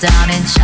down and